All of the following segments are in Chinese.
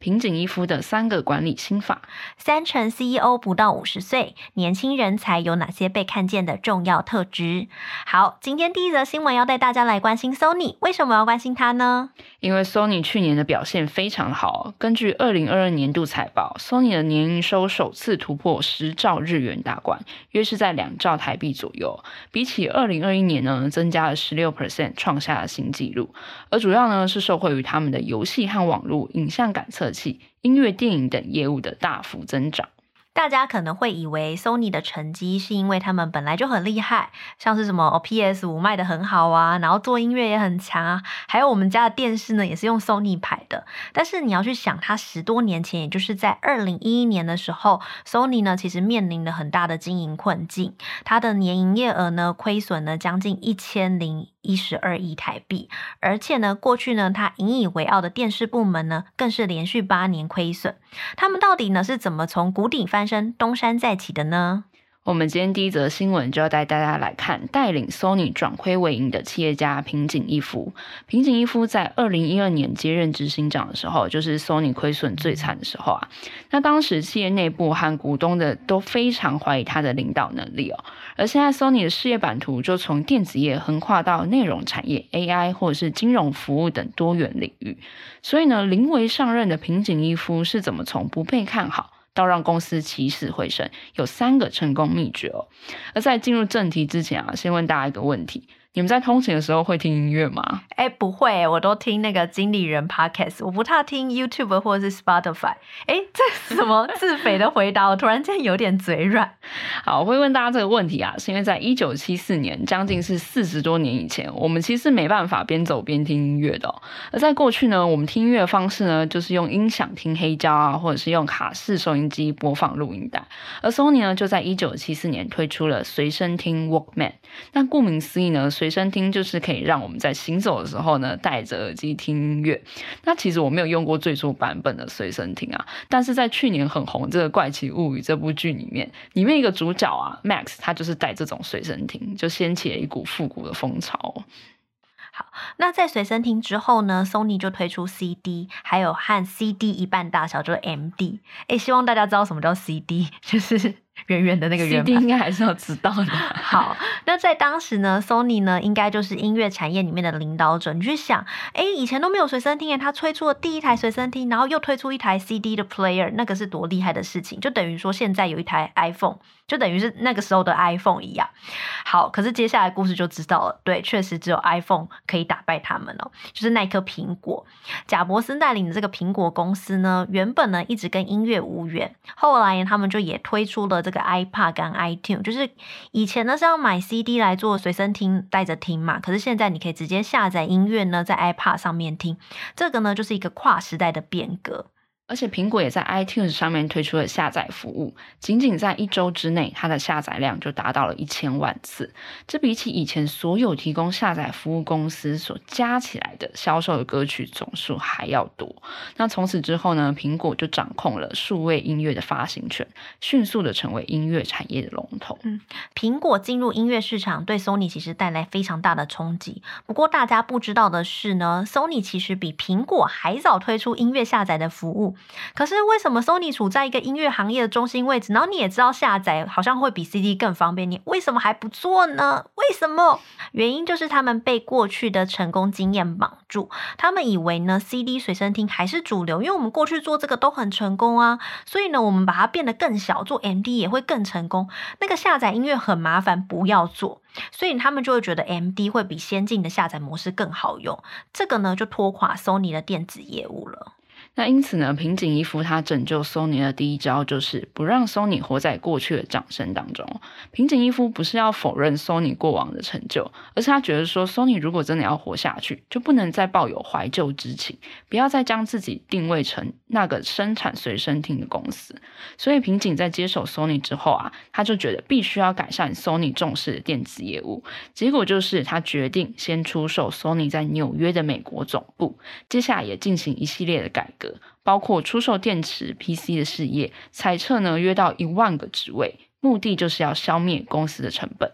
平井一夫的三个管理心法，三成 CEO 不到五十岁，年轻人才有哪些被看见的重要特质？好，今天第一则新闻要带大家来关心 Sony，为什么要关心它呢？因为 Sony 去年的表现非常好，根据二零二二年度财报，Sony 的年营收首次突破十兆日元大关，约是在两兆台币左右，比起二零二一年呢，增加了十六 percent，创下了新纪录。而主要呢是受惠于他们的游戏和网络影像感测器、音乐、电影等业务的大幅增长。大家可能会以为 Sony 的成绩是因为他们本来就很厉害，像是什么 PS 五卖得很好啊，然后做音乐也很强啊，还有我们家的电视呢也是用 Sony 牌的。但是你要去想，它十多年前，也就是在二零一一年的时候，Sony 呢其实面临了很大的经营困境，它的年营业额呢亏损了将近一千零一十二亿台币，而且呢过去呢它引以为傲的电视部门呢更是连续八年亏损。他们到底呢是怎么从谷底翻翻身东山再起的呢？我们今天第一则新闻就要带大家来看带领 Sony 转亏为盈的企业家平井一夫。平井一夫在二零一二年接任执行长的时候，就是 Sony 亏损最惨的时候啊。那当时企业内部和股东的都非常怀疑他的领导能力哦。而现在 Sony 的事业版图就从电子业横跨到内容产业、AI 或者是金融服务等多元领域。所以呢，临危上任的平井一夫是怎么从不被看好，到让公司起死回生，有三个成功秘诀哦。而在进入正题之前啊，先问大家一个问题。你们在通勤的时候会听音乐吗？哎，不会，我都听那个经理人 Podcast，我不太听 YouTube 或者是 Spotify。哎，这什么自肥的回答？我突然间有点嘴软。好，我会问大家这个问题啊，是因为在一九七四年，将近是四十多年以前，我们其实没办法边走边听音乐的。而在过去呢，我们听音乐的方式呢，就是用音响听黑胶啊，或者是用卡式收音机播放录音带。而 Sony 呢，就在一九七四年推出了随身听 Walkman。那顾名思义呢，随身听就是可以让我们在行走的时候呢，戴着耳机听音乐。那其实我没有用过最初版本的随身听啊，但是在去年很红这个《怪奇物语》这部剧里面，里面一个主角啊，Max，他就是带这种随身听，就掀起了一股复古的风潮。好，那在随身听之后呢，Sony 就推出 CD，还有和 CD 一半大小，就是 MD。哎，希望大家知道什么叫 CD，就是。圆圆的那个圆盘应该还是要知道的。好，那在当时呢，Sony 呢应该就是音乐产业里面的领导者。你去想，哎，以前都没有随身听，他推出了第一台随身听，然后又推出一台 CD 的 player，那个是多厉害的事情，就等于说现在有一台 iPhone。就等于是那个时候的 iPhone 一样，好，可是接下来故事就知道了，对，确实只有 iPhone 可以打败他们哦，就是那颗苹果。贾伯斯带领的这个苹果公司呢，原本呢一直跟音乐无缘，后来他们就也推出了这个 iPad 跟 iTunes，就是以前呢是要买 CD 来做随身听带着听嘛，可是现在你可以直接下载音乐呢在 iPad 上面听，这个呢就是一个跨时代的变革。而且苹果也在 iTunes 上面推出了下载服务，仅仅在一周之内，它的下载量就达到了一千万次。这比起以前所有提供下载服务公司所加起来的销售的歌曲总数还要多。那从此之后呢，苹果就掌控了数位音乐的发行权，迅速的成为音乐产业的龙头。嗯，苹果进入音乐市场对 Sony 其实带来非常大的冲击。不过大家不知道的是呢，Sony 其实比苹果还早推出音乐下载的服务。可是为什么 Sony 处在一个音乐行业的中心位置？然后你也知道下载好像会比 CD 更方便，你为什么还不做呢？为什么？原因就是他们被过去的成功经验绑住，他们以为呢 CD 随身听还是主流，因为我们过去做这个都很成功啊，所以呢我们把它变得更小，做 MD 也会更成功。那个下载音乐很麻烦，不要做，所以他们就会觉得 MD 会比先进的下载模式更好用。这个呢就拖垮 Sony 的电子业务了。那因此呢，平井一夫他拯救 Sony 的第一招就是不让 Sony 活在过去的掌声当中。平井一夫不是要否认 Sony 过往的成就，而是他觉得说，Sony 如果真的要活下去，就不能再抱有怀旧之情，不要再将自己定位成那个生产随身听的公司。所以平井在接手 Sony 之后啊，他就觉得必须要改善 Sony 重视的电子业务。结果就是他决定先出售 Sony 在纽约的美国总部，接下来也进行一系列的改革。包括出售电池、PC 的事业，裁撤呢约到一万个职位，目的就是要消灭公司的成本。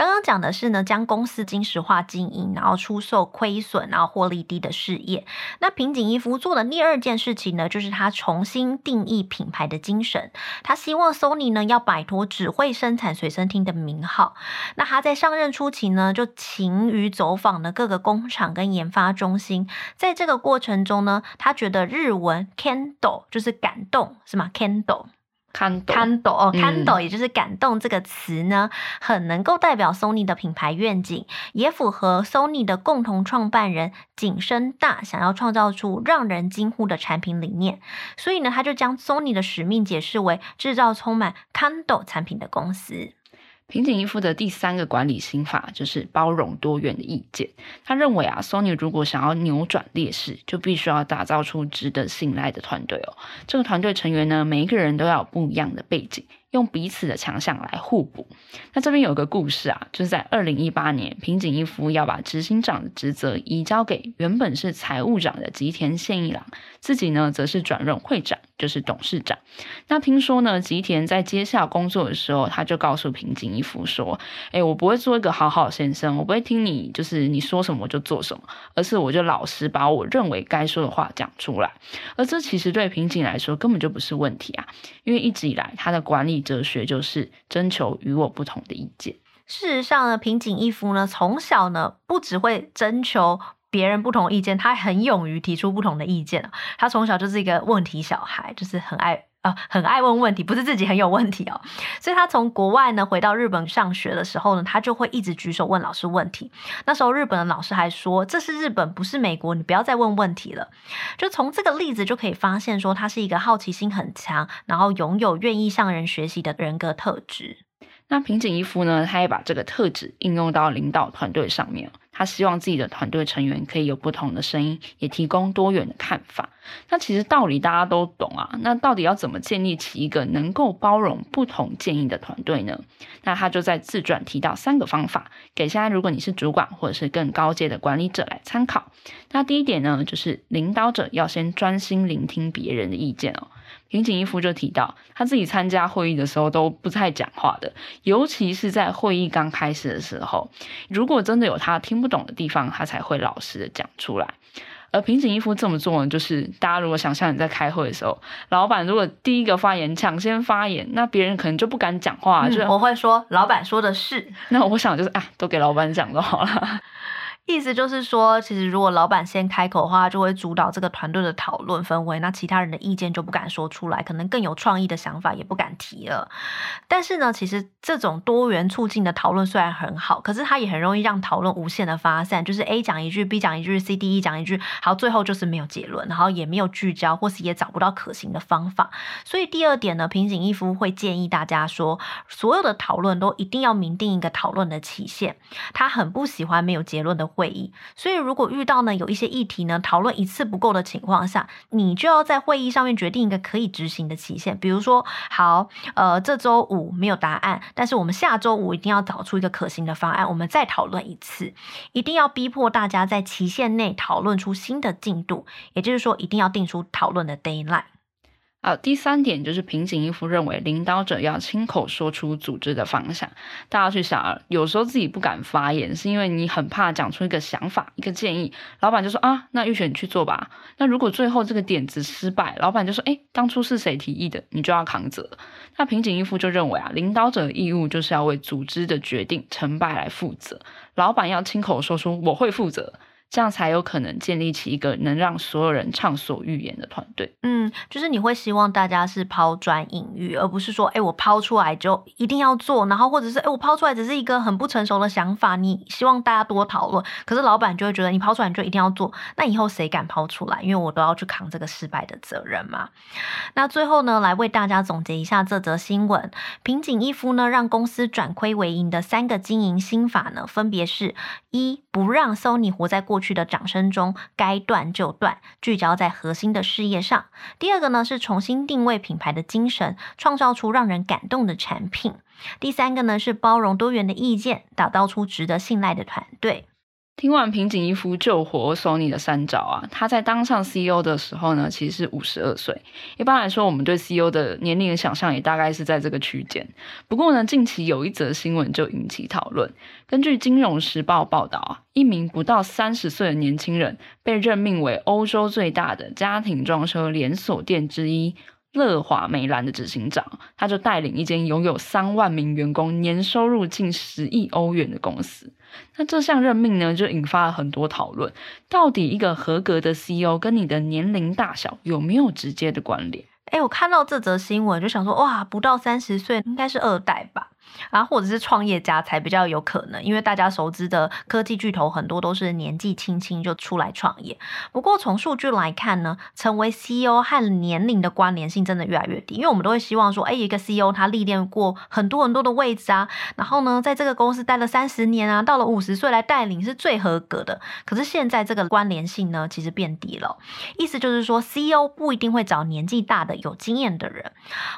刚刚讲的是呢，将公司精石化经营，然后出售亏损，然后获利低的事业。那平井一夫做的第二件事情呢，就是他重新定义品牌的精神。他希望 Sony 呢要摆脱只会生产随身听的名号。那他在上任初期呢，就勤于走访了各个工厂跟研发中心。在这个过程中呢，他觉得日文 candle 就是感动，是吗？candle。看看懂哦，看懂，也就是感动这个词呢，很能够代表 Sony 的品牌愿景，也符合 Sony 的共同创办人景深大想要创造出让人惊呼的产品理念。所以呢，他就将 Sony 的使命解释为制造充满感动产品的公司。平井一夫的第三个管理心法就是包容多元的意见。他认为啊，Sony 如果想要扭转劣势，就必须要打造出值得信赖的团队哦。这个团队成员呢，每一个人都要有不一样的背景。用彼此的强项来互补。那这边有一个故事啊，就是在二零一八年，平井一夫要把执行长的职责移交给原本是财务长的吉田宪一郎，自己呢则是转任会长，就是董事长。那听说呢，吉田在接下工作的时候，他就告诉平井一夫说：“哎，我不会做一个好好先生，我不会听你就是你说什么我就做什么，而是我就老实把我认为该说的话讲出来。”而这其实对平井来说根本就不是问题啊，因为一直以来他的管理。哲学就是征求与我不同的意见。事实上呢，平井一夫呢，从小呢，不只会征求别人不同意见，他很勇于提出不同的意见。他从小就是一个问题小孩，就是很爱。啊、很爱问问题，不是自己很有问题哦。所以他从国外呢回到日本上学的时候呢，他就会一直举手问老师问题。那时候日本的老师还说：“这是日本，不是美国，你不要再问问题了。”就从这个例子就可以发现，说他是一个好奇心很强，然后拥有愿意向人学习的人格特质。那平井一夫呢，他也把这个特质应用到领导团队上面。他希望自己的团队成员可以有不同的声音，也提供多元的看法。那其实道理大家都懂啊，那到底要怎么建立起一个能够包容不同建议的团队呢？那他就在自传提到三个方法，给现在如果你是主管或者是更高阶的管理者来参考。那第一点呢，就是领导者要先专心聆听别人的意见哦。平井一夫就提到，他自己参加会议的时候都不太讲话的，尤其是在会议刚开始的时候，如果真的有他听不懂的地方，他才会老实的讲出来。而平井一夫这么做呢，就是大家如果想象你在开会的时候，老板如果第一个发言抢先发言，那别人可能就不敢讲话。嗯、就我会说，老板说的是。那我想就是啊，都给老板讲就好了。意思就是说，其实如果老板先开口的话，就会主导这个团队的讨论氛围，那其他人的意见就不敢说出来，可能更有创意的想法也不敢提了。但是呢，其实这种多元促进的讨论虽然很好，可是它也很容易让讨论无限的发散，就是 A 讲一句，B 讲一句，C、D、E 讲一句，好，最后就是没有结论，然后也没有聚焦，或是也找不到可行的方法。所以第二点呢，平井一夫会建议大家说，所有的讨论都一定要明定一个讨论的期限。他很不喜欢没有结论的会议，所以如果遇到呢有一些议题呢讨论一次不够的情况下，你就要在会议上面决定一个可以执行的期限。比如说，好，呃，这周五没有答案，但是我们下周五一定要找出一个可行的方案，我们再讨论一次，一定要逼迫大家在期限内讨论出新的进度，也就是说，一定要定出讨论的 deadline。好，第三点就是平井一夫认为领导者要亲口说出组织的方向。大家去想啊，有时候自己不敢发言，是因为你很怕讲出一个想法、一个建议，老板就说啊，那玉璇你去做吧。那如果最后这个点子失败，老板就说，诶，当初是谁提议的，你就要扛责。那平井一夫就认为啊，领导者的义务就是要为组织的决定成败来负责。老板要亲口说出我会负责。这样才有可能建立起一个能让所有人畅所欲言的团队。嗯，就是你会希望大家是抛砖引玉，而不是说，哎，我抛出来就一定要做，然后或者是，哎，我抛出来只是一个很不成熟的想法，你希望大家多讨论，可是老板就会觉得你抛出来你就一定要做，那以后谁敢抛出来？因为我都要去扛这个失败的责任嘛。那最后呢，来为大家总结一下这则新闻：平井一夫呢，让公司转亏为盈的三个经营心法呢，分别是：一、不让 Sony 活在过去的掌声中，该断就断，聚焦在核心的事业上；第二个呢，是重新定位品牌的精神，创造出让人感动的产品；第三个呢，是包容多元的意见，打造出值得信赖的团队。听完平井一夫救活 Sony 的三招啊，他在当上 CEO 的时候呢，其实是五十二岁。一般来说，我们对 CEO 的年龄的想象也大概是在这个区间。不过呢，近期有一则新闻就引起讨论。根据《金融时报》报道啊，一名不到三十岁的年轻人被任命为欧洲最大的家庭装修连锁店之一。乐华梅兰的执行长，他就带领一间拥有三万名员工、年收入近十亿欧元的公司。那这项任命呢，就引发了很多讨论。到底一个合格的 CEO 跟你的年龄大小有没有直接的关联？诶，我看到这则新闻就想说，哇，不到三十岁，应该是二代吧。啊，或者是创业家才比较有可能，因为大家熟知的科技巨头很多都是年纪轻轻就出来创业。不过从数据来看呢，成为 CEO 和年龄的关联性真的越来越低，因为我们都会希望说，哎，一个 CEO 他历练过很多很多的位置啊，然后呢，在这个公司待了三十年啊，到了五十岁来带领是最合格的。可是现在这个关联性呢，其实变低了，意思就是说，CEO 不一定会找年纪大的有经验的人。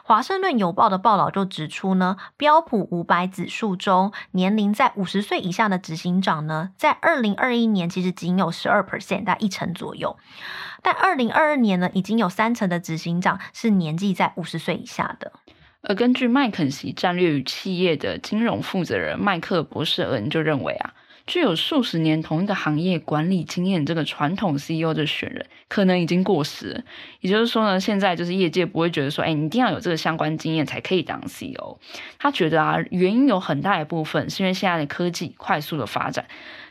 华盛顿邮报的报道就指出呢，标普五百指数中，年龄在五十岁以下的执行长呢，在二零二一年其实仅有十二 percent，大概一成左右。但二零二二年呢，已经有三成的执行长是年纪在五十岁以下的。而根据麦肯锡战略与企业的金融负责人麦克博士恩就认为啊。具有数十年同一个行业管理经验这个传统 CEO 的选人，可能已经过时。也就是说呢，现在就是业界不会觉得说，哎，你一定要有这个相关经验才可以当 CEO。他觉得啊，原因有很大一部分是因为现在的科技快速的发展。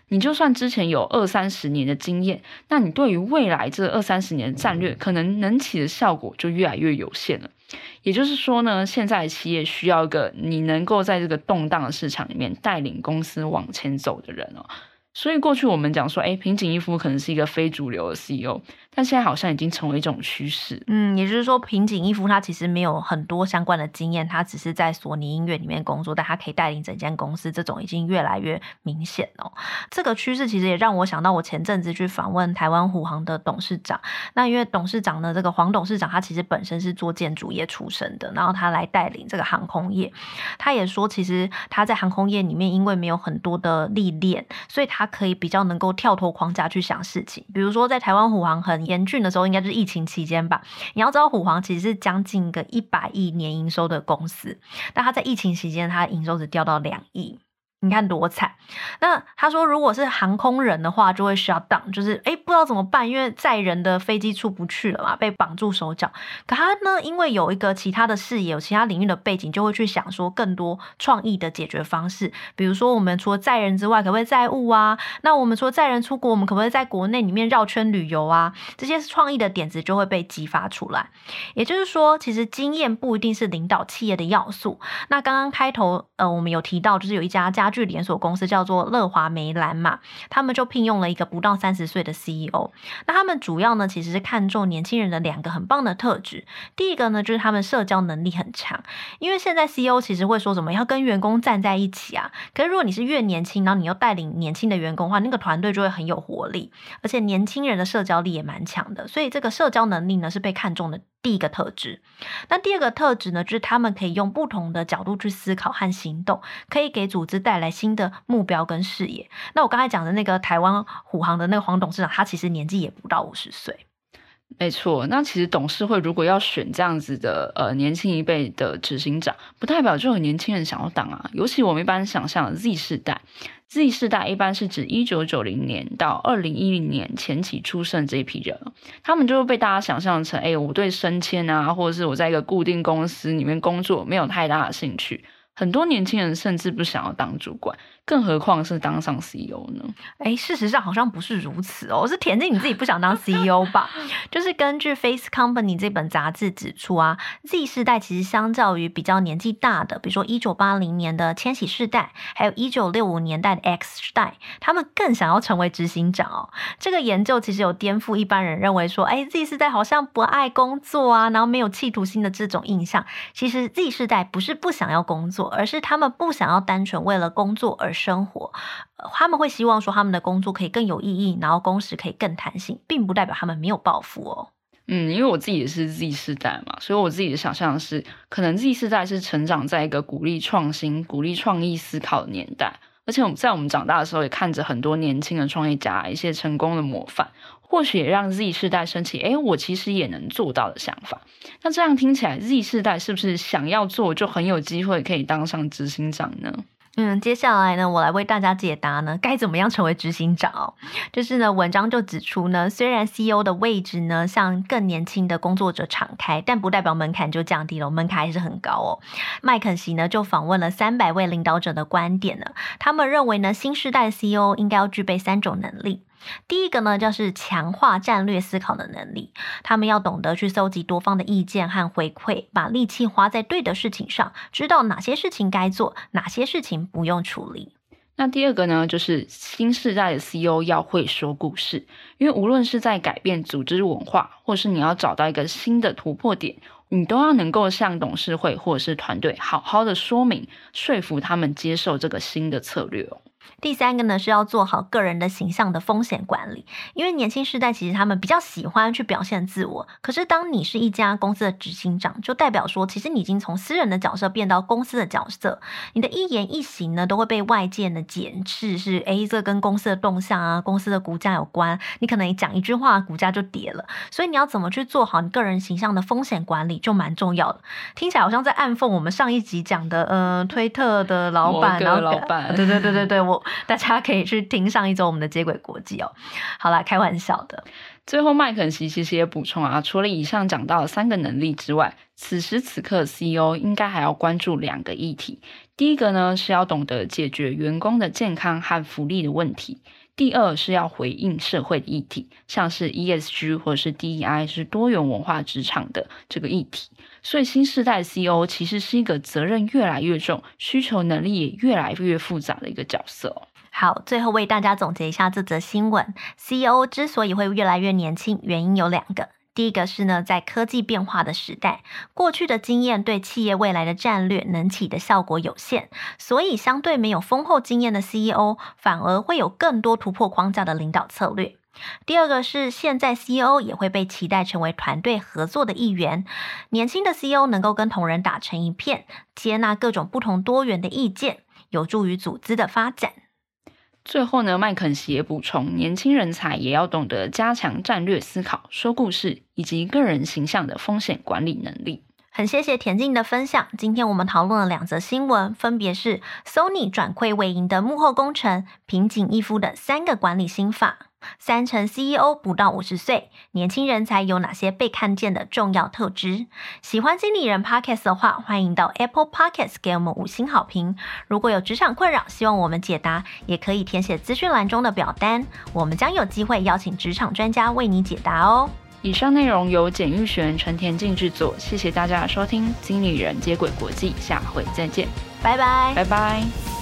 你就算之前有二三十年的经验，那你对于未来这二三十年的战略，可能能起的效果就越来越有限了。也就是说呢，现在企业需要一个你能够在这个动荡的市场里面带领公司往前走的人哦。所以过去我们讲说，哎，平井一夫可能是一个非主流的 CEO，但现在好像已经成为一种趋势。嗯，也就是说，平井一夫他其实没有很多相关的经验，他只是在索尼音乐里面工作，但他可以带领整间公司，这种已经越来越明显哦。这个趋势其实也让我想到，我前阵子去访问台湾虎航的董事长。那因为董事长呢，这个黄董事长他其实本身是做建筑业出身的，然后他来带领这个航空业。他也说，其实他在航空业里面因为没有很多的历练，所以他。他可以比较能够跳脱框架去想事情，比如说在台湾虎航很严峻的时候，应该就是疫情期间吧。你要知道，虎航其实是将近个一百亿年营收的公司，但他在疫情期间，他营收只掉到两亿。你看多惨！那他说，如果是航空人的话，就会 shut down，就是诶不知道怎么办，因为载人的飞机出不去了嘛，被绑住手脚。可他呢，因为有一个其他的视野，有其他领域的背景，就会去想说更多创意的解决方式。比如说，我们除了载人之外，可不可以载物啊？那我们除了载人出国，我们可不可以在国内里面绕圈旅游啊？这些创意的点子就会被激发出来。也就是说，其实经验不一定是领导企业的要素。那刚刚开头呃，我们有提到，就是有一家家。据连锁公司叫做乐华梅兰嘛，他们就聘用了一个不到三十岁的 CEO。那他们主要呢，其实是看重年轻人的两个很棒的特质。第一个呢，就是他们社交能力很强，因为现在 CEO 其实会说什么要跟员工站在一起啊。可是如果你是越年轻，然后你又带领年轻的员工的话，那个团队就会很有活力，而且年轻人的社交力也蛮强的。所以这个社交能力呢，是被看重的。第一个特质，那第二个特质呢，就是他们可以用不同的角度去思考和行动，可以给组织带来新的目标跟视野。那我刚才讲的那个台湾虎航的那个黄董事长，他其实年纪也不到五十岁。没错，那其实董事会如果要选这样子的呃年轻一辈的执行长，不代表就有年轻人想要当啊。尤其我们一般想象的 Z 世代。Z 世代一般是指一九九零年到二零一零年前期出生这一批人，他们就会被大家想象成，哎，我对升迁啊，或者是我在一个固定公司里面工作没有太大的兴趣。很多年轻人甚至不想要当主管，更何况是当上 CEO 呢？哎，事实上好像不是如此哦，是田静你自己不想当 CEO 吧？就是根据《Face Company》这本杂志指出啊，Z 世代其实相较于比较年纪大的，比如说一九八零年的千禧世代，还有一九六五年代的 X 世代，他们更想要成为执行长哦。这个研究其实有颠覆一般人认为说，哎，Z 世代好像不爱工作啊，然后没有企图心的这种印象。其实 Z 世代不是不想要工作，而是他们不想要单纯为了工作而生活。他们会希望说他们的工作可以更有意义，然后工时可以更弹性，并不代表他们没有抱负哦。嗯，因为我自己也是 Z 世代嘛，所以我自己的想象是，可能 Z 世代是成长在一个鼓励创新、鼓励创意思考的年代，而且我们在我们长大的时候也看着很多年轻的创业家一些成功的模范，或许也让 Z 世代升起，哎，我其实也能做到的想法。那这样听起来，Z 世代是不是想要做就很有机会可以当上执行长呢？嗯，接下来呢，我来为大家解答呢，该怎么样成为执行长哦？就是呢，文章就指出呢，虽然 CEO 的位置呢向更年轻的工作者敞开，但不代表门槛就降低了，门槛还是很高哦。麦肯锡呢就访问了三百位领导者的观点呢，他们认为呢，新时代 CEO 应该要具备三种能力。第一个呢，就是强化战略思考的能力。他们要懂得去搜集多方的意见和回馈，把力气花在对的事情上，知道哪些事情该做，哪些事情不用处理。那第二个呢，就是新世代的 CEO 要会说故事，因为无论是在改变组织文化，或是你要找到一个新的突破点，你都要能够向董事会或者是团队好好的说明，说服他们接受这个新的策略哦。第三个呢，是要做好个人的形象的风险管理，因为年轻世代其实他们比较喜欢去表现自我。可是当你是一家公司的执行长，就代表说，其实你已经从私人的角色变到公司的角色，你的一言一行呢都会被外界的检视，是诶，这跟公司的动向啊、公司的股价有关。你可能一讲一句话，股价就跌了。所以你要怎么去做好你个人形象的风险管理，就蛮重要的。听起来好像在暗讽我们上一集讲的，呃，推特的老板，然后老板，对对对对对，大家可以去听上一周我们的接轨国际哦。好啦，开玩笑的。最后，麦肯锡其实也补充啊，除了以上讲到的三个能力之外，此时此刻 CEO 应该还要关注两个议题。第一个呢，是要懂得解决员工的健康和福利的问题。第二是要回应社会议题，像是 ESG 或是 DEI，是多元文化职场的这个议题。所以新时代 CEO 其实是一个责任越来越重、需求能力也越来越复杂的一个角色。好，最后为大家总结一下这则新闻：CEO 之所以会越来越年轻，原因有两个。第一个是呢，在科技变化的时代，过去的经验对企业未来的战略能起的效果有限，所以相对没有丰厚经验的 CEO，反而会有更多突破框架的领导策略。第二个是现在 CEO 也会被期待成为团队合作的一员，年轻的 CEO 能够跟同仁打成一片，接纳各种不同多元的意见，有助于组织的发展。最后呢，麦肯锡也补充，年轻人才也要懂得加强战略思考、说故事以及个人形象的风险管理能力。很谢谢田静的分享。今天我们讨论了两则新闻，分别是 Sony 转亏为盈的幕后工程，平井一夫的三个管理心法。三成 CEO 不到五十岁，年轻人才有哪些被看见的重要特质？喜欢经理人 Podcast 的话，欢迎到 Apple Podcast 给我们五星好评。如果有职场困扰，希望我们解答，也可以填写资讯栏中的表单，我们将有机会邀请职场专家为你解答哦。以上内容由简玉璇、陈田静制作，谢谢大家的收听，经理人接轨国际，下回再见，拜拜，拜拜。